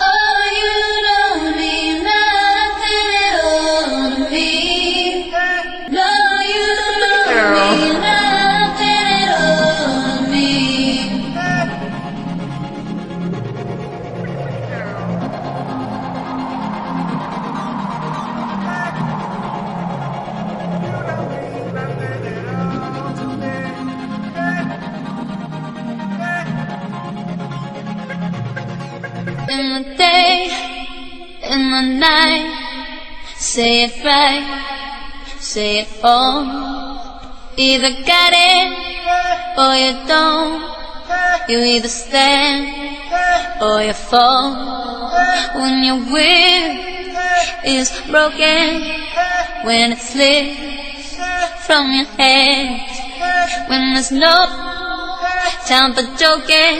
Oh, you don't mean nothing to me. in the day, in the night. Say it right, say it all. Either get it or you don't. You either stand or you fall. When your will is broken, when it slips from your hands, when there's no time for joking,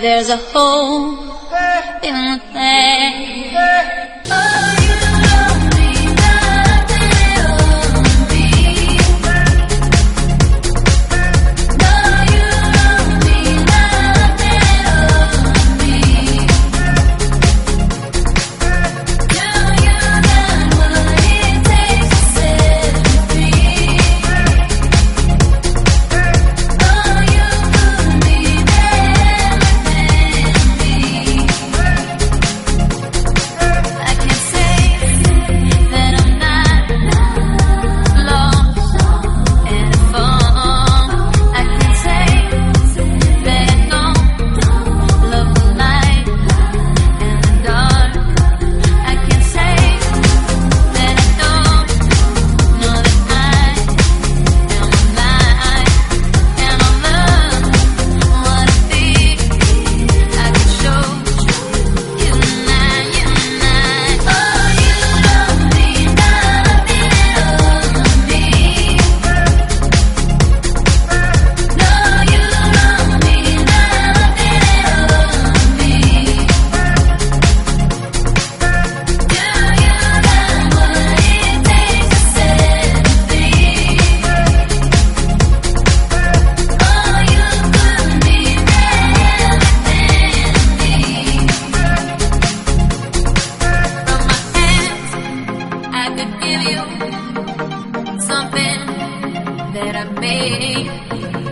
there's a hole بِالْحَقِّ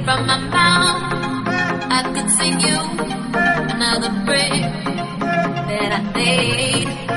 from my mouth. I could sing you another that I.